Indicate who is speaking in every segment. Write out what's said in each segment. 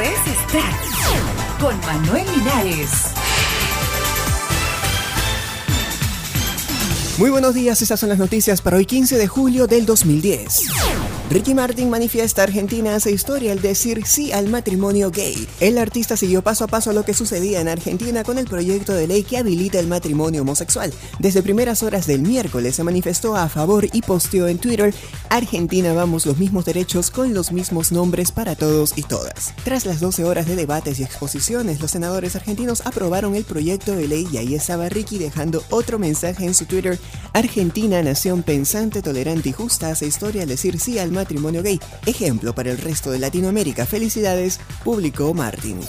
Speaker 1: es estar con Manuel Linares.
Speaker 2: Muy buenos días, estas son las noticias para hoy 15 de julio del 2010. Ricky Martin manifiesta Argentina hace historia al decir sí al matrimonio gay. El artista siguió paso a paso lo que sucedía en Argentina con el proyecto de ley que habilita el matrimonio homosexual. Desde primeras horas del miércoles se manifestó a favor y posteó en Twitter, Argentina vamos los mismos derechos con los mismos nombres para todos y todas. Tras las 12 horas de debates y exposiciones, los senadores argentinos aprobaron el proyecto de ley y ahí estaba Ricky dejando otro mensaje en su Twitter, Argentina, nación pensante, tolerante y justa, hace historia al decir sí al matrimonio gay. Ejemplo para el resto de Latinoamérica. Felicidades, publicó Martin.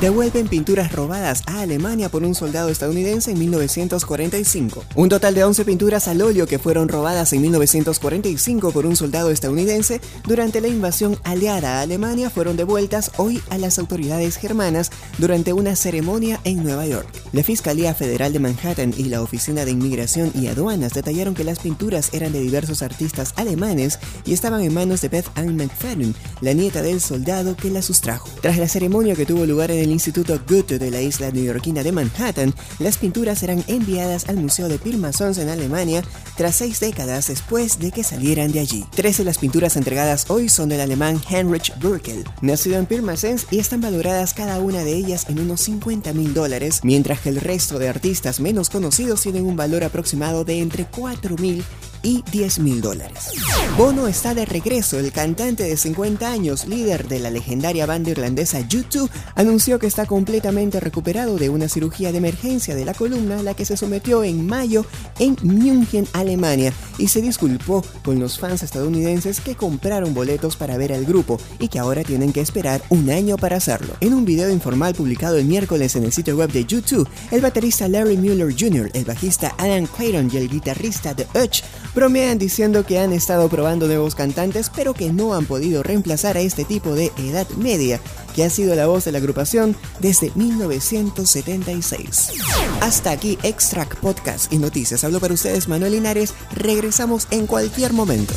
Speaker 2: Devuelven pinturas robadas a Alemania por un soldado estadounidense en 1945. Un total de 11 pinturas al óleo que fueron robadas en 1945 por un soldado estadounidense durante la invasión aliada a Alemania fueron devueltas hoy a las autoridades germanas durante una ceremonia en Nueva York. La Fiscalía Federal de Manhattan y la Oficina de Inmigración y Aduanas detallaron que las pinturas eran de diversos artistas alemanes y estaban en manos de Beth Ann McFadden, la nieta del soldado que la sustrajo. Tras la ceremonia que tuvo lugar en el Instituto Goethe de la isla neoyorquina de Manhattan, las pinturas serán enviadas al Museo de Pirmasens en Alemania tras seis décadas después de que salieran de allí. Tres de las pinturas entregadas hoy son del alemán Heinrich Burkel, nacido en Pirmasens y están valoradas cada una de ellas en unos 50 mil dólares, mientras que el resto de artistas menos conocidos tienen un valor aproximado de entre 4 mil y 10 mil dólares. Bono está de regreso. El cantante de 50 años, líder de la legendaria banda irlandesa U2, anunció que está completamente recuperado de una cirugía de emergencia de la columna a la que se sometió en mayo en München, Alemania, y se disculpó con los fans estadounidenses que compraron boletos para ver al grupo y que ahora tienen que esperar un año para hacerlo. En un video informal publicado el miércoles en el sitio web de U2, el baterista Larry Mueller Jr., el bajista Alan Clayton y el guitarrista The Utch bromean diciendo que han estado probando nuevos cantantes pero que no han podido reemplazar a este tipo de edad media que ha sido la voz de la agrupación desde 1976. Hasta aquí Extract Podcast y Noticias. Hablo para ustedes Manuel Linares. Regresamos en cualquier momento.